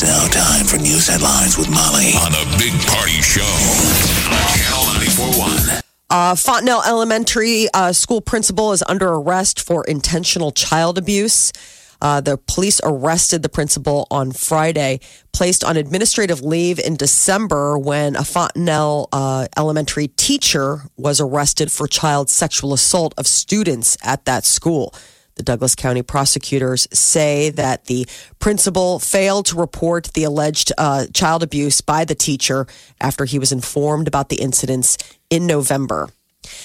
It's now time for news headlines with Molly on a big party show on Channel 941. Uh, Fontenelle Elementary uh, School principal is under arrest for intentional child abuse. Uh, the police arrested the principal on Friday, placed on administrative leave in December when a Fontenelle uh, Elementary teacher was arrested for child sexual assault of students at that school. The Douglas County prosecutors say that the principal failed to report the alleged uh, child abuse by the teacher after he was informed about the incidents in November.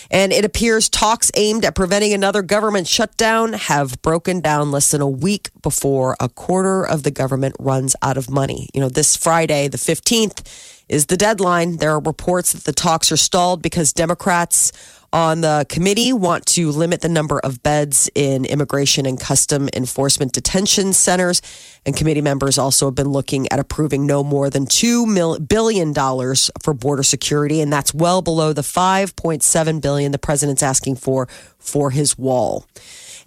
And it appears talks aimed at preventing another government shutdown have broken down less than a week before a quarter of the government runs out of money. You know, this Friday, the 15th, is the deadline. There are reports that the talks are stalled because Democrats on the committee want to limit the number of beds in immigration and custom enforcement detention centers. And committee members also have been looking at approving no more than $2 billion for border security. And that's well below the 5.7 billion the president's asking for for his wall.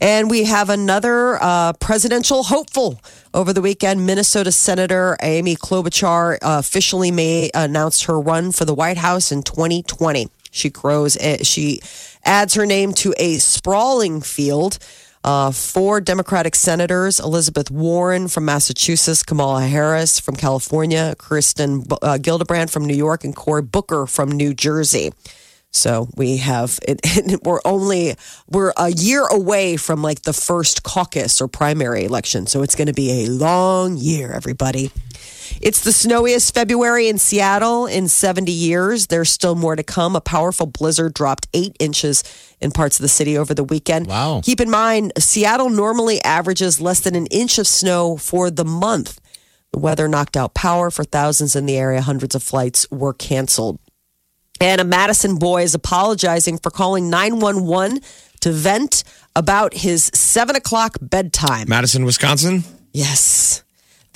And we have another uh, presidential hopeful over the weekend. Minnesota Senator Amy Klobuchar officially may announced her run for the White House in 2020. She grows. She adds her name to a sprawling field. Uh, four Democratic senators: Elizabeth Warren from Massachusetts, Kamala Harris from California, Kirsten uh, Gillibrand from New York, and Cory Booker from New Jersey. So we have it, we're only we're a year away from like the first caucus or primary election. So it's going to be a long year, everybody. It's the snowiest February in Seattle in 70 years. There's still more to come. A powerful blizzard dropped eight inches in parts of the city over the weekend. Wow. Keep in mind, Seattle normally averages less than an inch of snow for the month. The weather knocked out power for thousands in the area. Hundreds of flights were canceled. And a Madison boy is apologizing for calling 911 to vent about his seven o'clock bedtime. Madison, Wisconsin. Yes.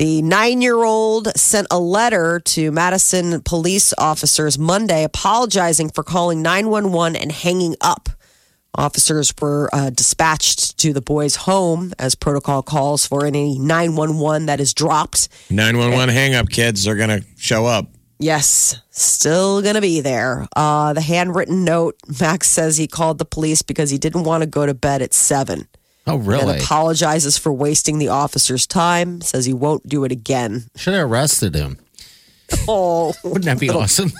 The nine year old sent a letter to Madison police officers Monday apologizing for calling 911 and hanging up. Officers were uh, dispatched to the boy's home as protocol calls for any 911 that is dropped. 911 hang up kids. They're going to show up. Yes, still going to be there. Uh, the handwritten note Max says he called the police because he didn't want to go to bed at seven. Oh, really? And apologizes for wasting the officer's time, says he won't do it again. Should have arrested him. Oh, Wouldn't that be awesome?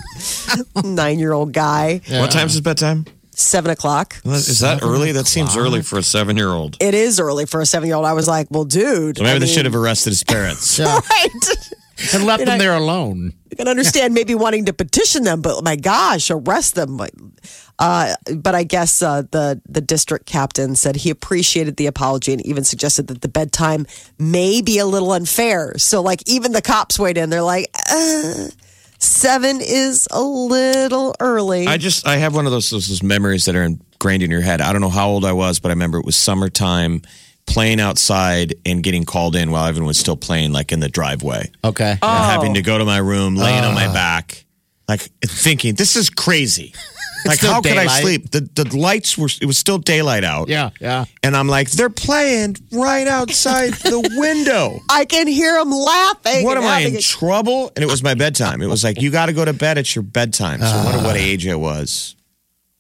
nine year old guy, What time's his bedtime? seven o'clock. Is that early? That seems early for a seven year old. It is early for a seven year old. I was like, well, dude. So maybe I they mean, should have arrested his parents. Right. And left You know, him there alone. I can understand maybe wanting to petition them, but my gosh, arrest them. Uh, but I guess uh, the the district captain said he appreciated the apology and even suggested that the bedtime may be a little unfair. So, like, even the cops weighed in. They're like, uh, seven is a little early. I just I have one of those, those those memories that are ingrained in your head. I don't know how old I was, but I remember it was summertime, playing outside and getting called in while everyone was still playing, like in the driveway, Okay. Oh. and having to go to my room, laying on my ah. back, like thinking this is crazy. Like still how could I daylight. sleep? The the lights were it was still daylight out. Yeah, yeah. And I'm like, they're playing right outside the window. I can hear them laughing. What and am I having in a- trouble? And it was my bedtime. It was like you got to go to bed. It's your bedtime. So I wonder what ah. age I was.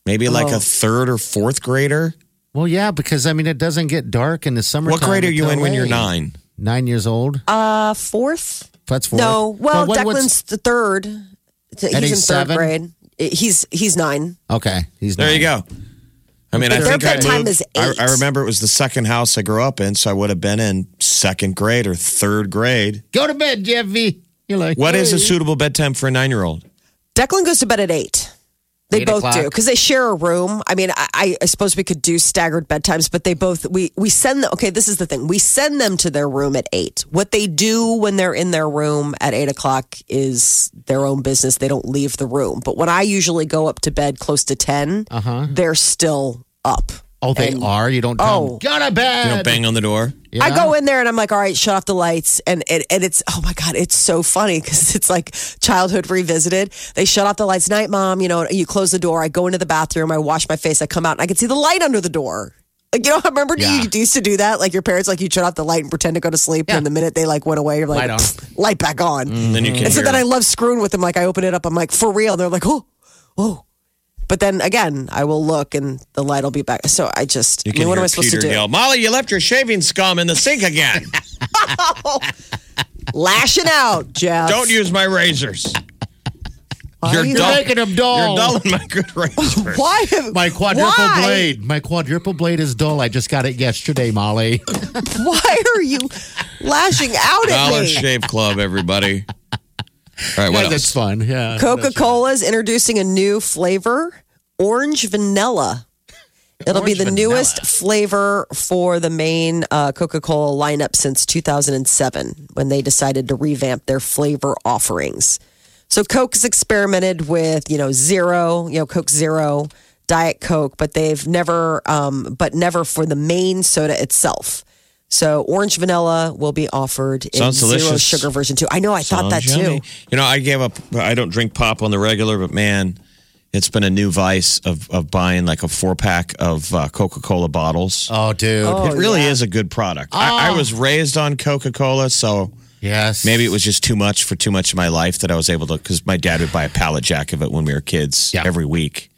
Maybe like Oh. a third or fourth grader. Well, yeah, because I mean, it doesn't get dark in the summer. What grade are you in when you're nine? Nine years old. Uh, fourth? That's fourth. No. Well, what- what's- Declan's the third. He's in he's third seven? grade. He's he's nine. okay. He's There you go. I mean, I Their think I bedtime moved. is I, eight. I remember it was the second house I grew up in, so I would have been in second grade or third grade. Go to bed, Jeffy. You're like, What is a suitable bedtime for a nine-year-old? Declan goes to bed at eight. They both o'clock? do because they share a room. I mean, I, I suppose we could do staggered bedtimes, but they both we we send them. Okay, this is the thing: we send them to their room at eight. What they do when they're in their room at eight o'clock is their own business. They don't leave the room. But when I usually go up to bed close to 10 Uh-huh. they're still up. Oh, they And- are. You don't. Oh. Tell them, Go to bed. You don't bang on the door. Yeah. I go in there and I'm like, all right, shut off the lights. And it, and it's, oh my God, it's so funny because it's like childhood revisited. They shut off the lights. Night, mom, you know, you close the door. I go into the bathroom. I wash my face. I come out and I can see the light under the door. Like, you know, I remember Yeah. you used to do that? Like your parents, like you shut off the light and pretend to go to sleep. Yeah. And the minute they like went away, you're like, Light on. Light back on. Then you mm. can And so then I love screwing with them. Like I open it up. I'm like, for real. They're like, oh, oh. But then again, I will look and the light will be back. So I just, You I mean, what am I supposed Peter to do? yell, Molly, you left your shaving scum in the sink again. Lashing out, Jeff. Don't use my razors. Why You're you- dull. making them dull. You're dulling my good razors. Why? My quadruple why? blade. My quadruple blade is dull. I just got it yesterday, Molly. Why are you lashing out at Dollar me? Shave Club, everybody. All right, what Yeah, that's fun. Yeah. Coca Cola is introducing a new flavor orange vanilla. It'll be the vanilla. newest flavor for the main uh, Coca Cola lineup since 2007 when they decided to revamp their flavor offerings. So Coke has experimented with, you know, zero, you know, Coke Zero, Diet Coke, but they've never, um, but never for the main soda itself. So orange vanilla will be offered in Sounds zero delicious. sugar version too. I know, I thought that Sounds too. You know, I gave up. I don't drink pop on the regular, but man, it's been a new vice of of buying like a four pack of uh, Coca Cola bottles. Oh, dude. Oh, it really yeah. is a good product. I, I was raised on Coca Cola, so Yes. maybe it was just too much for too much of my life that I was able to. Because my dad would buy a pallet jack of it when we were kids Yeah. every week.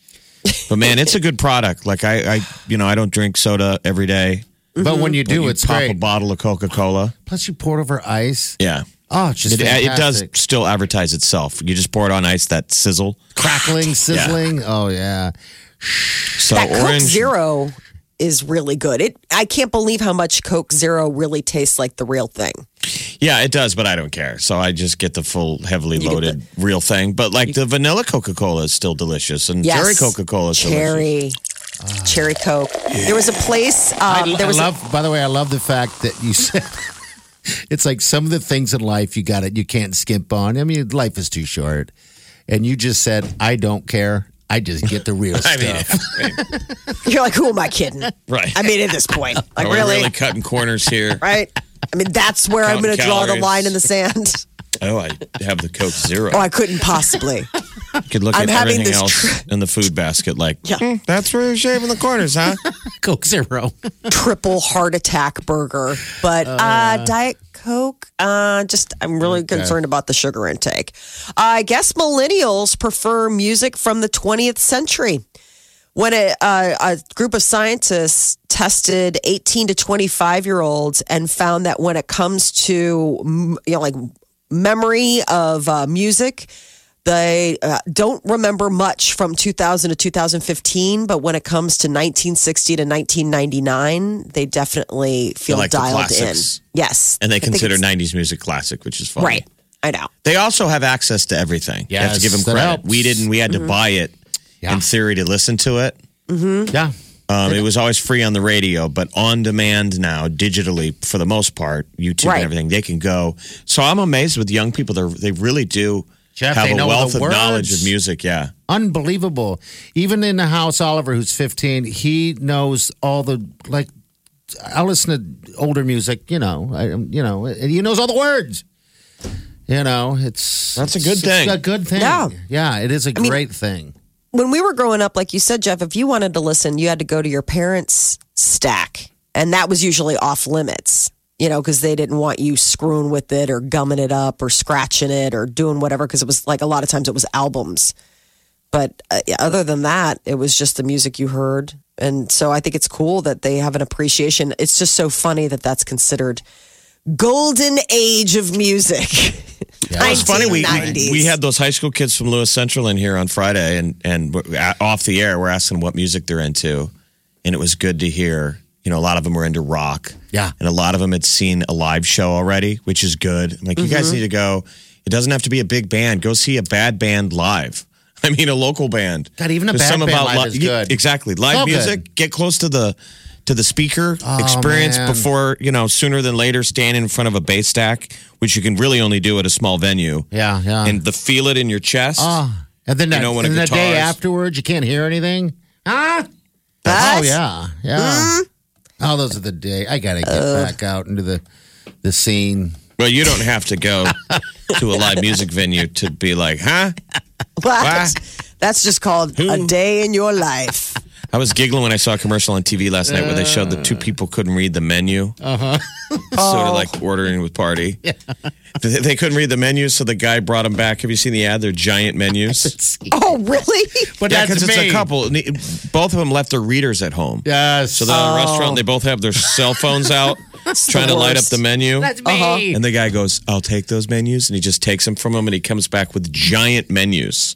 But man, it's a good product. Like I, I, you know, I don't drink soda every day. But mm-hmm. when you But do, you it's pop a great. bottle of Coca Cola. Plus, you pour it over ice. Yeah. Oh, it's just It, it does still advertise itself. You just pour it on ice, that sizzle. crackling, sizzling. Oh yeah. So that Coke. Zero is really good. It I can't believe how much Coke Zero really tastes like the real thing. Yeah, it does, but I don't care. So I just get the full, heavily get loaded real thing. But like the vanilla Coca Cola is still delicious, and Yes. cherry Coca Cola is delicious. Cherry, cherry Coke. There was a place. Um, I, there I was a- love. by the way, I love the fact that you said it's like some of the things in life you got it. You can't skimp on. I mean, life is too short, and you just said, "I don't care. I just get the real I mean, stuff." you're like, who am I kidding? right? I mean, at this point, like Are we really, really cutting corners here? right? I mean, that's where I'm going to draw the line in the sand. Oh, I have the Coke Zero. Oh, I couldn't possibly. You could look I'm at having everything this else in the food basket, like, Yeah. "Hmm, that's where you're shaving the corners, huh? Coke Zero. triple heart attack burger. But uh, Diet Coke, uh, just I'm really concerned about the sugar intake. I guess millennials prefer music from the 20th century. When a, uh, a group of scientists tested 18 to 25 year olds and found that when it comes to mm, you know like memory of uh, music, they uh, don't remember much from 2000 to 2015, but when it comes to 1960 to 1999, they definitely feel like dialed in. Yes. And they I consider 90s music classic, which is fun. Right. I know. They also have access to everything. you have to give them that credit. helps. We didn't. We had to buy it Yeah. in theory to listen to it. Yeah. Um, it was always free on the radio, but on demand now, digitally for the most part, YouTube Right. and everything, they can go. So I'm amazed with young people; they they really do Jeff, have they a know wealth the of knowledge of music. Yeah, Unbelievable. Even in the house, Oliver, who's 15, he knows all the like. I listen to older music, you know, I, you know, and he knows all the words. You know, it's That's a good it's thing. a good thing. Yeah. yeah, it is a mean- great thing. when we were growing up, like you said, Jeff, if you wanted to listen, you had to go to your parents' stack. And that was usually off limits, you know, because they didn't want you screwing with it or gumming it up or scratching it or doing whatever. Because it was like a lot of times it was albums. But uh, other than that, it was just the music you heard. And so I think it's cool that they have an appreciation. It's just so funny that that's considered golden age of music. It was funny. We, we we had those high school kids from Lewis Central in here on Friday, and and off the air, we're asking what music they're into, and it was good to hear. You know, a lot of them were into rock. Yeah. and a lot of them had seen a live show already, which is good. I'm like, you Mm-hmm. guys need to go. It doesn't have to be a big band. Go see a bad band live. I mean, a local band. God, even a There's bad some band about live li- is good. Exactly, live So music. good. Get close to the to the speaker Oh, experience man. before you know sooner than later stand in front of a bass stack, which you can really only do at a small venue. Yeah, yeah. and the feel it in your chest. Oh, and then that, know, when a and the day afterwards, you can't hear anything. Ah, What? oh yeah, yeah. Oh, those are the day. I gotta get back out into the the scene. Well, you don't have to go to a live music venue to be like, huh? What? That's just called a day in your life. I was giggling when I saw a commercial on TV last night where they showed the two people couldn't read the menu. Uh huh. sort of like ordering with party. They, they couldn't read the menu, so the guy brought them back. Have you seen the ad? They're giant menus. Oh, really? But yeah, that's because it's me. a couple. Both of them left their readers at home. Yes. So they're at a restaurant. They both have their cell phones out, trying to light up the menu. that's me. And the guy goes, "I'll take those menus," and he just takes them from him, and he comes back with giant menus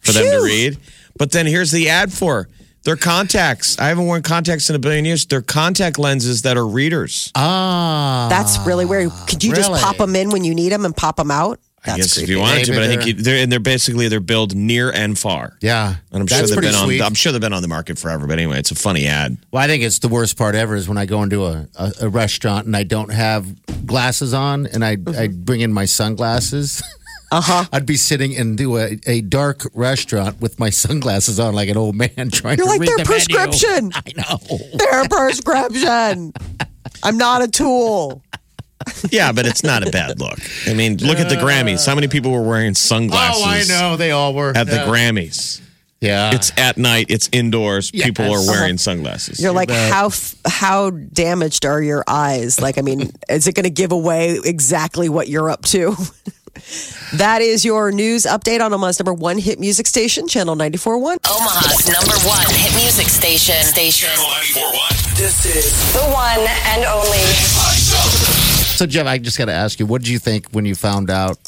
for them to read. But then here's the ad for their contacts. I haven't worn contacts in a billion years. They're contact lenses that are readers. Ah, That's really weird. Could you just pop them in when you need them and pop them out? I That's guess if you wanted to, but I think they're- you, they're and they're basically they're billed near and far. yeah. And I'm sure they've pretty been on. sweet. I'm sure they've been on the market forever. But anyway, it's a funny ad. Well, I think it's the worst part ever is when I go into a, a, a restaurant and I don't have glasses on and I, I bring in my sunglasses. Uh huh. I'd be sitting into a, a dark restaurant with my sunglasses on like an old man trying to read the menu. You're to like read their the menu. prescription. I know. Their prescription. I'm not a tool. Yeah, but it's not a bad look. I mean, look at the Grammys. How many people were wearing sunglasses? Oh, I know. They all were. At the. Grammys, Yeah. it's at night. It's indoors. People are Yes. wearing sunglasses. You're like, how f- how damaged are your eyes? Like, I mean, is it going to give away exactly what you're up to? that is your news update on Omaha's number one hit music station, Channel 94.1. Omaha's number one hit music station. Station. Channel 94.1. This is The one and only. so, Jeff, I just got to ask you, what did you think when you found out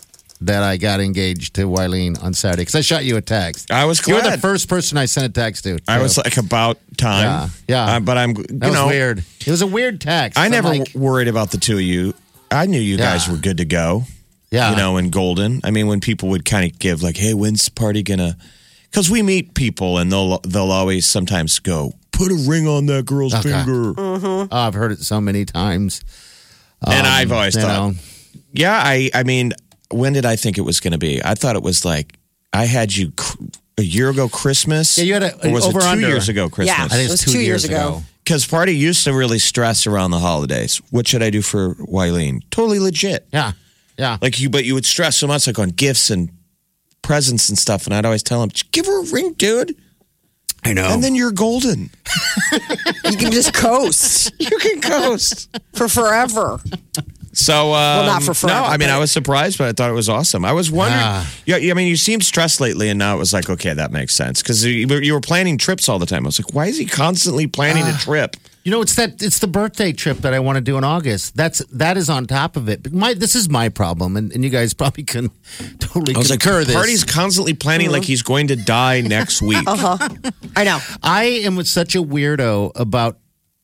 that I got engaged to Wileen on Saturday? Because I shot you a text. I was glad. You were the first person I sent a text to. I was like about time. Yeah, yeah. Uh, but I'm, you That was know, weird. It was a weird text. I never like, worried about the two of you. I knew you guys were good to go. Yeah, You know, in Golden. I mean, when people would kind of give like, "Hey, when's the party gonna?" Because we meet people and they'll they'll always sometimes go, "Put a ring on that girl's Okay. finger," mm-hmm. Oh, I've heard it so many times. and um, I've always thought, know. Yeah, I I mean, when did I think it was going to be? I thought it was like I had you cr- a year ago Christmas. Yeah, you had a- or was over it two under. years ago Christmas? Yeah. I think It was two, two years, years ago. ago. Because party used to really stress around the holidays. What should I do for Wileen? Totally legit. Yeah, yeah. Like you, but you would stress so much like on gifts and presents and stuff. And I'd always tell him, "Just give her a ring, dude, I know. and then you're golden. You can just coast You can coast." for forever. So, um, not for forever. No, forever, I mean, I was surprised, but I thought it was awesome. I was wondering. Ah. Yeah, yeah, I mean, you seemed stressed lately, and now it was like, okay, that makes sense because you, were- you were planning trips all the time. I was like, why is he constantly planning Ah. a trip? You know, it's that it's the birthday trip that I want to do in August. That's that is on top of it. But my this is my problem, and, and you guys probably can totally I was like, concur this. Party's constantly planning like he's going to die next week. uh-huh. I know. I am with such a weirdo about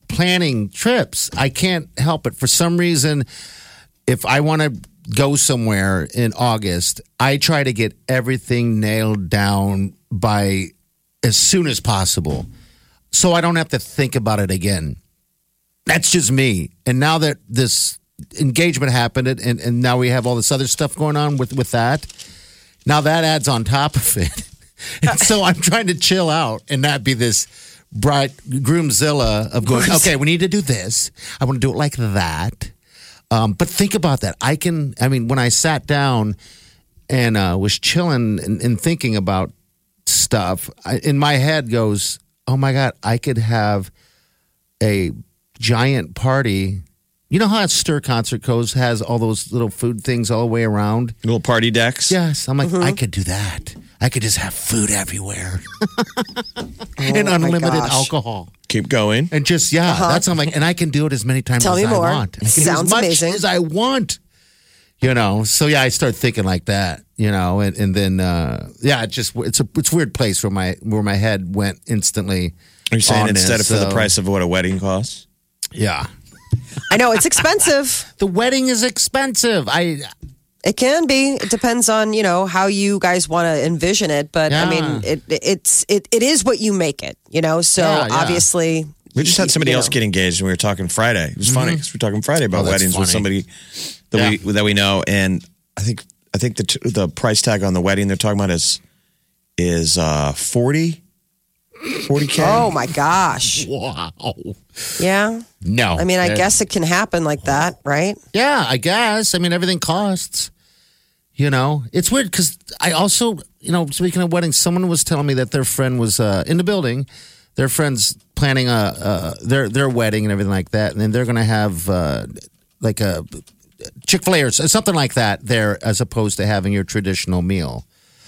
planning trips. I can't help it. For some reason, if I want to go somewhere in August, I try to get everything nailed down by as soon as possible so I don't have to think about it again. That's just me. And now that this engagement happened and, and, now we have all this other stuff going on with, with that, now that adds on top of it. and so I'm trying to chill out and not be this bright groomzilla of going, okay, we need to do this. I want to do it like that. Um, but think about that. I can, I mean, when I sat down and uh, was chilling and, and thinking about stuff, I, in my head goes, oh my God, I could have a giant party. You know how a Stir Concert goes has all those little food things all the way around? Little party decks. Yes. I'm like, I could do that. I could just have food everywhere and Oh, my unlimited alcohol. Keep going. And just, yeah, that's I'm like, and I can do it as many times Uh-huh. Tell as me I more. want. I can do Sounds as much amazing. as I want. You know, so yeah, I start thinking like that. You know, and, and then uh, yeah, it just it's a it's a weird place where my where my head went instantly. Are you saying instead it, of for the price of what a wedding costs? Yeah, I know it's expensive. the wedding is expensive. I It can be. It depends on you know how you guys want to envision it, but I mean, it it's it, it is what you make it. You know, so Yeah, yeah. obviously We just had somebody you else know. get engaged, and we were talking Friday. It was funny because we were talking Friday about Oh, that's weddings with somebody that we that we know, and I think I think the t- the price tag on the wedding they're talking about is is uh 40 40k. Oh my gosh! Wow. Yeah, No. I mean, I guess it can happen like that, right? Yeah, I guess. I mean, everything costs. You know, it's weird because I also, you know, speaking of weddings, someone was telling me that their friend was uh, in the building. Their friend's planning a uh, their their wedding and everything like that, and then they're going to have uh, like a Chick Fil A or something like that there, as opposed to having your traditional meal.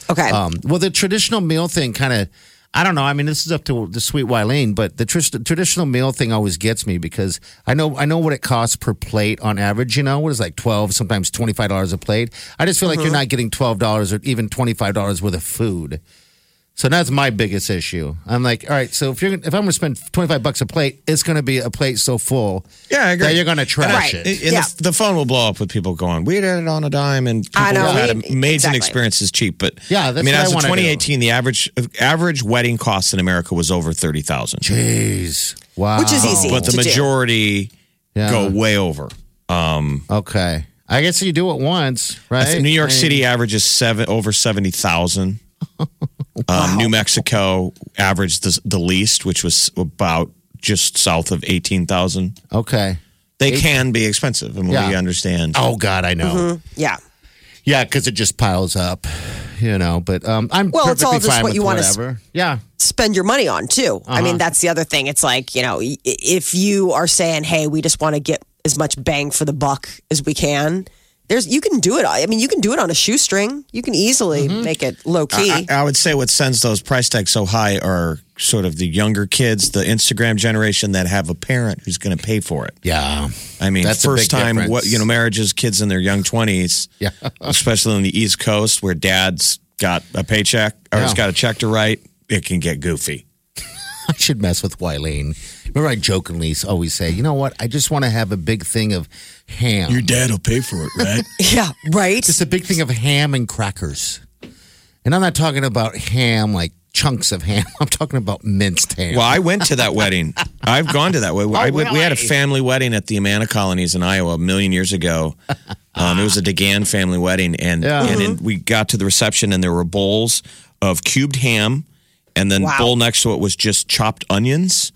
Okay. Um, well, the traditional meal thing kind of, I don't know. I mean, this is up to the sweet Wileen, but the tr- traditional meal thing always gets me because I know I know what it costs per plate on average. You know, what is like twelve, sometimes twenty five dollars a plate. I just feel like you're not getting twelve dollars or even twenty five dollars worth of food. So that's my biggest issue. I'm like, all right, so if you're if I'm going to spend 25 bucks a plate, it's going to be a plate so full Yeah, I agree. that you're going to trash Right. it. And Yeah. the, the phone will blow up with people going, "We did it on a dime," and people I know. had We- amazing exactly. experiences cheap. But Yeah, that's I mean, what I as of wanna 2018, the average average wedding cost in America was over thirty thousand, Jeez. Wow. Which is easy. but the to do. majority Yeah. go way over. Um, okay. I guess you do it once, I right? think New York I mean- City averages seven over seventy thousand. Um, New Mexico averaged the, the least, which was about just south of eighteen thousand. Okay. They can be expensive, and Yeah. we understand. Oh God, I know. yeah. Yeah, because it just piles up, you know. But um, I'm Well, it's all perfectly just what you wanna s- whatever. Yeah, spend your money on too. I Uh-huh. mean, that's the other thing. It's like, you know, if you are saying, "Hey, we just want to get as much bang for the buck as we can," there's you can do it. I mean, you can do it on a shoestring. You can easily Mm-hmm. make it low key. I, I would say what sends those price tags so high are sort of the younger kids, the Instagram generation that have a parent who's going to pay for it. yeah. I mean, That's a first big time, difference. what you know, marriages, kids in their young twenties, Yeah. especially on the East Coast where dad's got a paycheck or has got a check to write, it can get goofy. I should mess with Wileen. Remember, I jokingly always say, you know what? I just want to have a big thing of ham. Your dad will pay for it, right? yeah, right. just a big thing of ham and crackers. And I'm not talking about ham like chunks of ham. I'm talking about minced ham. Well, I went to that wedding. I've gone to that wedding. I went- We had a family wedding at the Amana Colonies in Iowa a million years ago. Um, it was a DeGan family wedding, and Yeah. and then we got to the reception, and there were bowls of cubed ham, and then Wow. bowl next to it was just chopped onions,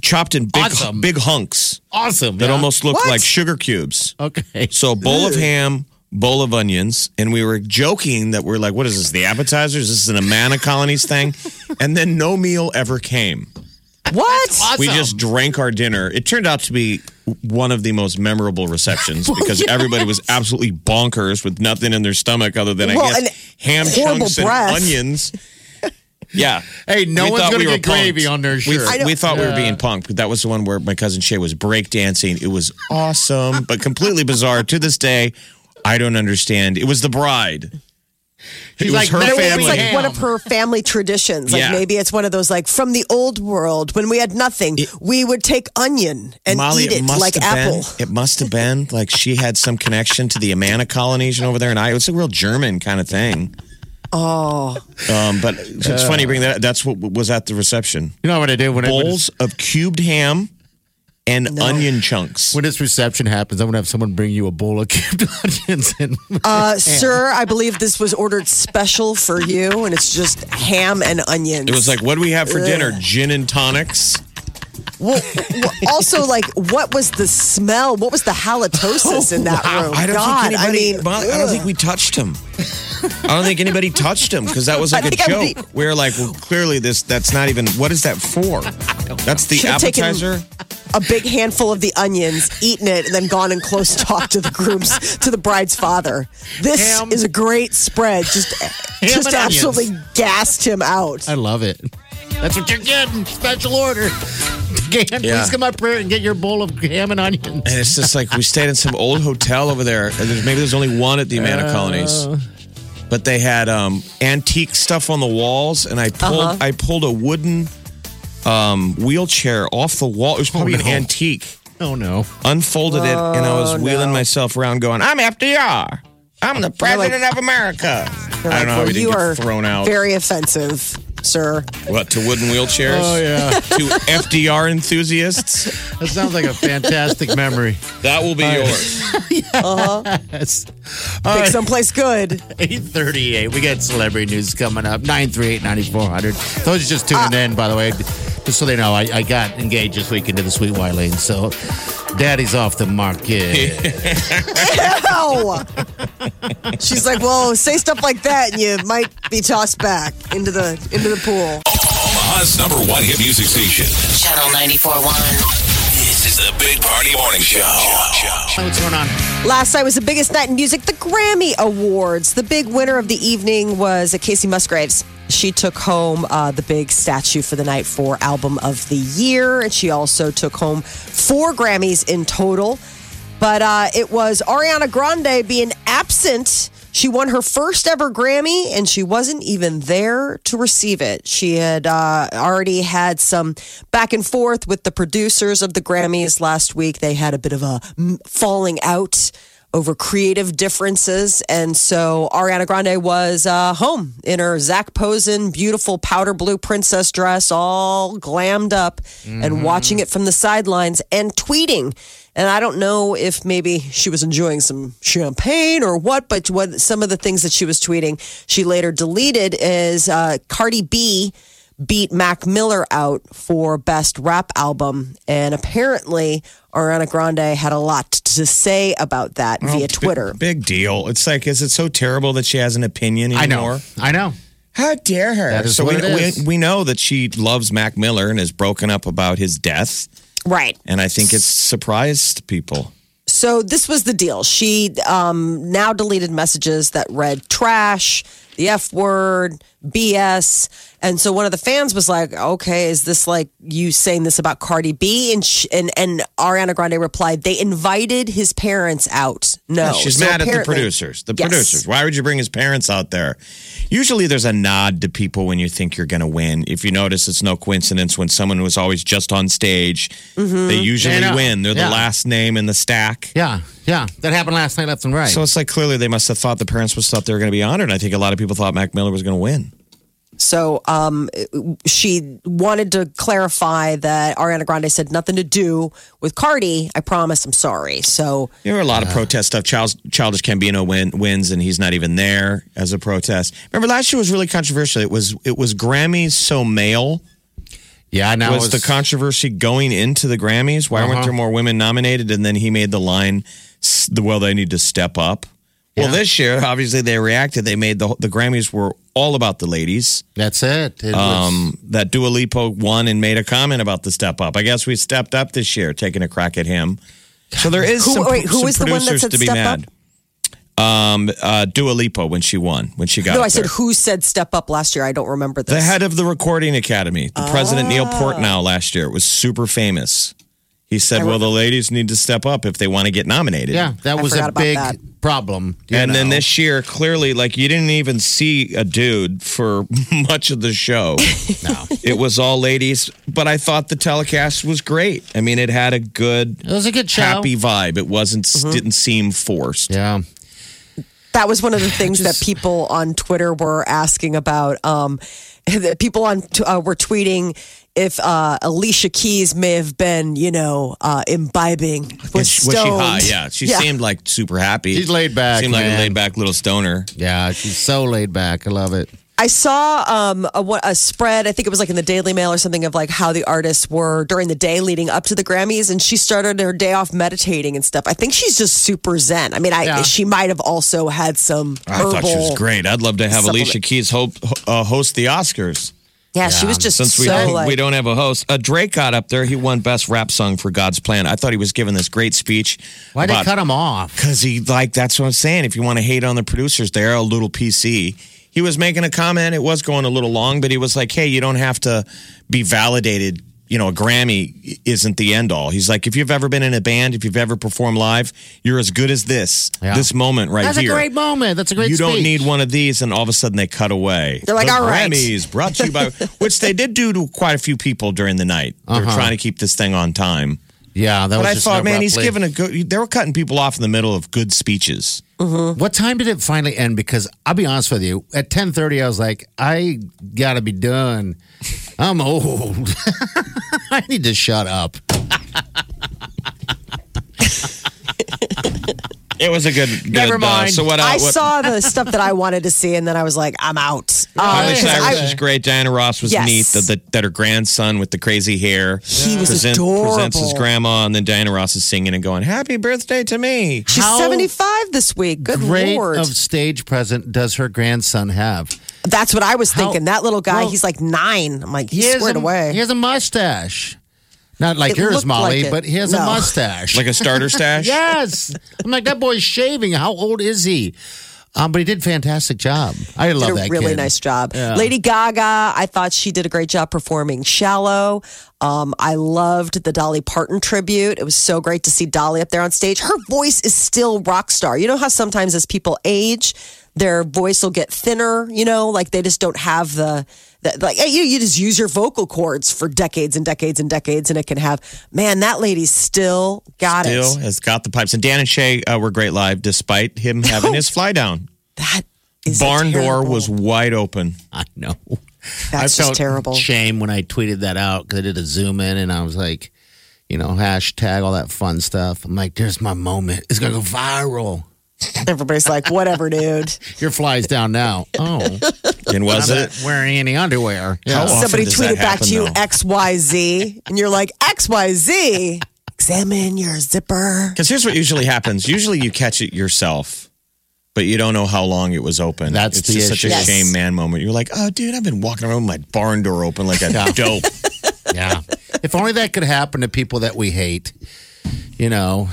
chopped in big Awesome. big hunks awesome. that yeah. almost looked What? like sugar cubes. okay. So a bowl of ham, bowl of onions, and we were joking that we're like, "What is this? The appetizers? This is an Amana Colonies thing?" And then no meal ever came. what? We just drank our dinner. It turned out to be one of the most memorable receptions because everybody was absolutely bonkers with nothing in their stomach other than Well, I guess ham horrible chunks breath. and onions. Yeah. Hey, no We one's thought gonna we were get gravy punked. on their We, shirt. I we thought we were being punked, but that was the one where my cousin Shay was breakdancing. It was awesome, but completely bizarre. To this day, I don't understand. It was the bride. She's it was like, her "No, Maybe family. it's like one of her family traditions. Like Yeah. maybe it's one of those like from the old world when we had nothing, we would take onion and Molly, eat it must like have apple. Been, it must have been like she had some connection to the Amana colonies and over there in Iowa. It's a real German kind of thing. Oh, Um, but it's funny you bring that. That's what was at the reception. You know what I do when I, when, Bowls of cubed ham and onion chunks. when this reception happens? I'm gonna have someone bring you a bowl of cubed onions and uh, sir, I believe this was ordered special for you, and it's just ham and onions. It was like, what do we have for dinner? Gin and tonics. Well, well, also, like, what was the smell? What was the halitosis in that room? I don't God, think anybody. I mean, Molly, I don't think we touched him. I don't think anybody touched him because that was like I a think I would joke. We are like, well, clearly this. That's not even. What is that for? That's the Should've appetizer. a big handful of the onions, eaten it, and then gone and close talk to the groom's to the bride's father. This Ham. is a great spread. Just, just and onions. absolutely gassed him out. I love it. That's what you're getting. Special order. Again, Yeah. Please come up here and get your bowl of ham and onions. And it's just like we stayed in some old hotel over there. And there's, maybe there's only one at the Amana colonies, but they had um, antique stuff on the walls. And I pulled I pulled a wooden um, wheelchair off the wall. It was probably no. an antique. Oh no. Unfolded it, and I was wheeling myself around, going, "I'm FDR." I'm the president of America. I don't know how well, didn't you get are thrown out. Very offensive, sir. what to wooden wheelchairs? Oh, yeah. to FDR enthusiasts. That sounds like a fantastic memory. That will be yours. Uh-huh. Yes. All Pick right. someplace good. 838. We got celebrity news coming up. 938 9400. Those are just tuning uh, in, by the way. Just so they know, I, I got engaged this weekend to the Sweet Wileen. So daddy's off the market. Ow! She's like, well, say stuff like that, and you might be tossed back into the into the pool. Omaha's number one hit music station. Channel 94.1. This is the Big Party Morning Show. What's going on? Last night was the biggest night in music, the Grammy Awards. The big winner of the evening was Kacey Musgraves. She took home uh, the big statue for the night for Album of the Year, and she also took home four Grammys in total. But uh, it was Ariana Grande being absent. She won her first ever Grammy, and she wasn't even there to receive it. She had uh, already had some back and forth with the producers of the Grammys last week. They had a bit of a falling out over creative differences. And so Ariana Grande was uh, home in her Zac Posen beautiful powder blue princess dress, all glammed up, and watching it from the sidelines and tweeting. And I don't know if maybe she was enjoying some champagne or what, but what some of the things that she was tweeting, she later deleted is uh, Cardi B beat Mac Miller out for best rap album. And apparently, Ariana Grande had a lot to say about that via Twitter. Big deal. It's like, is it so terrible that she has an opinion I anymore? know. I know. How dare her? That is so what we, it is. we we know that she loves Mac Miller and is broken up about his death, Right. and I think it's surprised people. So this was the deal. She um, now deleted messages that read trash, the F word, BS. And so one of the fans was like, okay, is this like you saying this about Cardi B? And, sh and, and Ariana Grande replied, they invited his parents out. No. Yeah, she's So mad at the producers. The Yes. producers. Why would you bring his parents out there? Usually there's a nod to people when you think you're going to win. If you notice, it's no coincidence when someone was always just on stage, Mm-hmm. they usually Yeah, win. They're the last name in the stack. Yeah. Yeah. That happened last night, left and right. So it's like clearly they must have thought the parents must thought they were going to be honored. I think a lot of people thought Mac Miller was going to win. So um, she wanted to clarify that Ariana Grande said nothing to do with Cardi. I promise. I'm sorry. So There were a lot of protest stuff. Child, Childish Gambino win, wins, and he's not even there as a protest. Remember, last year was really controversial. It was it was Grammys so male. yeah, now was, the controversy going into the Grammys? Why weren't Uh-huh. there more women nominated? And then he made the line, the well, they need to step up. Well, Yeah. this year, obviously, they reacted. They made the the Grammys were all about the ladies. That's it. It was- Um, that Dua Lipa won and made a comment about the step up. I guess we stepped up this year, taking a crack at him. So there is Who- some, wait, who some was the one that producers to be mad. Um, uh, Dua Lipa when she won, when she got. no, up I said there. who said step up last year. I don't remember this. The head of the Recording Academy, the president Neil Ah. Portnow last year it was super famous. He said, "Well, the ladies need to step up if they want to get nominated." yeah, that I was a big that. problem. you And then this year, clearly, like you didn't even see a dude for much of the show. No. It was all ladies, but I thought the telecast was great. I mean, it had a good, It was a good show. happy vibe. It wasn't didn't seem forced. Yeah. that was one of the things that people on Twitter were asking about. Um, that people on uh, were tweeting if uh, Alicia Keys may have been, you know, uh, imbibing was, Was she, was she high? Yeah, she seemed like super happy. She's laid back, Seemed like a laid back little stoner. Yeah, she's so laid back. I love it. I saw um, a, a spread. I think it was like in the Daily Mail or something of like how the artists were during the day leading up to the Grammys, and she started her day off meditating and stuff. I think she's just super zen. I mean, I Yeah. she might have also had some. I thought she was great. I'd love to have supplement. Alicia Keys ho- uh, host the Oscars. Yeah, she was just Since we so don't, like. we don't have a host, uh, Drake got up there. He won best rap song for God's Plan. I thought he was giving this great speech. Why'd they cut him off? Because he like that's what I'm saying. If you want to hate on the producers, they're a little PC. He was making a comment. It was going a little long, but he was like, "Hey, you don't have to be validated." You know, a Grammy isn't the end all. He's like, if you've ever been in a band, if you've ever performed live, you're as good as this. Yeah. This moment right That's here. a great moment. That's a great you don't need one of these, and all of a sudden they cut away. They're like, the "All right." Grammys brought to you by, which they did do to quite a few people during the night. They're Uh-huh. trying to keep this thing on time. Yeah, that But I thought, man, he's giving a good. They were cutting people off in the middle of good speeches. What time did it finally end? Because I'll be honest with you, at ten thirty, I was like, I gotta be done. I'm old. I need to shut up. It was a good. good Never uh, mind. so what? Uh, I what, saw the stuff that I wanted to see, and then I was like, I'm out. Um, Miley 'cause Cyrus I- is great. Diana Ross was Yes. neat. That, that that her grandson with the crazy hair He was presents adorable. his grandma, and then Diana Ross is singing and going, "Happy birthday to me." She's How 75 this week. Good Great lord. of stage present does her grandson have? That's what I was How- thinking. That little guy, well, he's like nine. I'm like, he's has squared a, away. He has a mustache. Not like It yours, looked Molly, like it. but he has a No. mustache. Like a starter stash. yes. I'm like, that boy's shaving. How old is he? Um, but he did a fantastic job. I love did a that really kid. nice job. Yeah. Lady Gaga, I thought she did a great job performing Shallow. Um, I loved the Dolly Parton tribute. It was so great to see Dolly up there on stage. Her voice is still rock star. You know how sometimes as people age, their voice will get thinner, you know, like they just don't have the, the like you, you just use your vocal cords for decades and decades and decades and it can have man, that lady still got Still it. has got the pipes. And Dan and Shay uh, were great live, despite him having his fly down. That is Barn door was wide open. I know. that's I just felt terrible. shame when I tweeted that out because I did a zoom in and I was like, you know, hashtag all that fun stuff. I'm like, there's my moment. It's gonna go viral. Everybody's like, whatever, dude. Your fly's down now. Oh, And was I'm it? not wearing any underwear? How often Somebody does that tweeted back to you though? XYZ, and you're like, XYZ, examine your zipper. Because here's what usually happens. Usually you catch it yourself, but you don't know how long it was open. That's it's the just such a issue. Yes. shame man moment. You're like, oh, dude, I've been walking around with my barn door open like a dope. Yeah. if only that could happen to people that we hate. You know,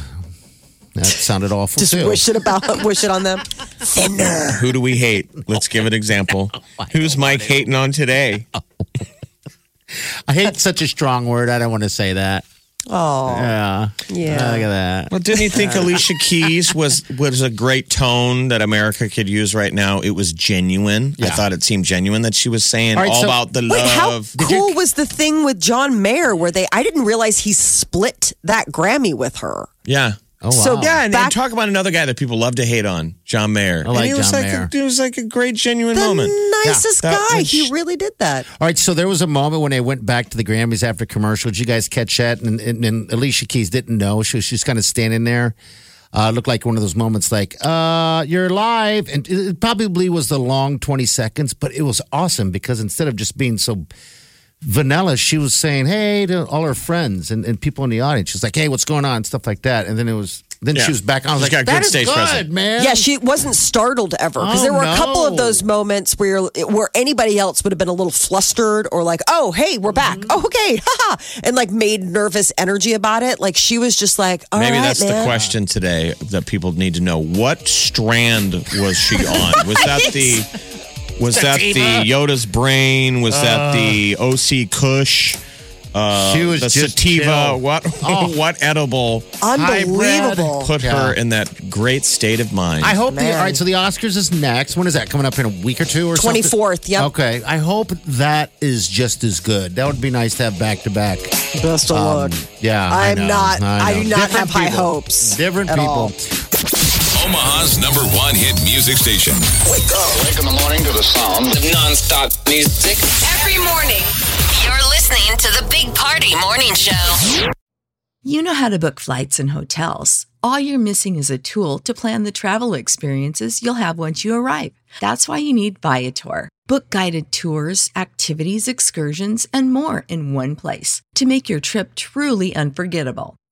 that sounded awful Just too. wish it about, wish it on them. Thinner. Who do we hate? Let's give an example. Oh, Who's Mike hating on today? I hate such a strong word. I don't want to say that. Oh, Yeah. Yeah. Look at that. Well, didn't you think Alicia Keys was was a great tone that America could use right now? It was genuine. I Yeah. thought it seemed genuine that she was saying All all, right, so- about the wait, how love. cool was the thing with John Mayer where they? I didn't realize he split that Grammy with her. yeah. Oh, wow. So- Yeah, and, and Back- talk about another guy that people love to hate on, John Mayer. I like and he was John like Mayer. A, it was like a great, genuine The moment. nicest Yeah, that guy. was- he really did that. All right, so there was a moment when they went back to the Grammys after commercial. Did you guys catch that? And, and, and Alicia Keys didn't know. She was just kind of standing there. Uh, looked like one of those moments like, uh, you're live. And it it probably was the long 20 seconds, but it was awesome because instead of just being so vanilla, she was saying, hey, to all her friends and, and people in the audience. She's like, hey, what's going on? Stuff like that. And then it was, then Yeah. she was back on. I was She's like, got good that is stage good, presence. man. Yeah, she wasn't startled ever because Oh, there were a couple of no. those moments where where anybody else would have been a little flustered or like, "Oh, hey, we're back. Mm-hmm. Oh, okay, haha," and like made nervous energy about it. Like she was just like, "All Maybe right, that's the man." question today that people need to know. What strand was she on? Was that the was that the Yoda's brain? Was that the OG Kush? Uh, She was the just sativa. chill. What Oh. what edible Unbelievable. put Yeah. her in that great state of mind? I hope the all right. So the Oscars is next. When is that coming up in a week or two or 24th, yep. Okay. I hope that is just as good. That would be nice to have back to back. Best of luck. Yeah, I I'm know, not. I, know. do not Different have high hopes. Different at people. All. Omaha's number one hit music station. Wake up. Wake in the morning to the sound of non-stop music. Every morning. You're listening to the Big Party Morning Show. You know how to book flights and hotels. All you're missing is a tool to plan the travel experiences you'll have once you arrive. That's why you need Viator. Book guided tours, activities, excursions, and more in one place to make your trip truly unforgettable.